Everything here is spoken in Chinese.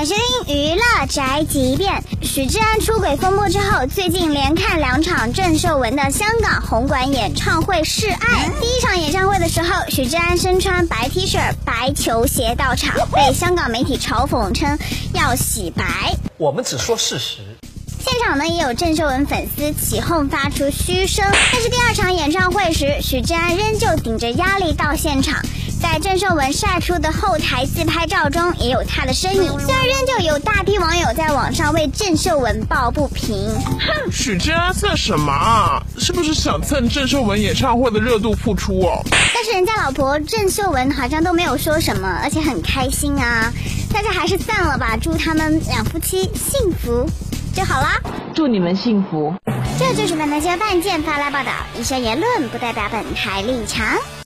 欢迎收听娱乐宅急便。许志安出轨风波之后，最近连看两场郑秀文的香港红馆演唱会示爱。第一场演唱会的时候，许志安身穿白 T 恤、白球鞋到场，被香港媒体嘲讽称要洗白。我们只说事实。现场呢也有郑秀文粉丝起哄发出嘘声，但是第二场演唱会时，许志安仍旧顶着压力到现场。在郑秀文晒出的后台自拍照中，也有他的身影。虽然仍旧有大批网友在网上为郑秀文抱不平，哼，许志安算什么啊？是不是想蹭郑秀文演唱会的热度复出哦？但是人家老婆郑秀文好像都没有说什么，而且很开心啊！大家还是散了吧，祝他们两夫妻幸福就好啦。祝你们幸福。这就是本台新闻半件发来报道，以上言论不代表本台立场。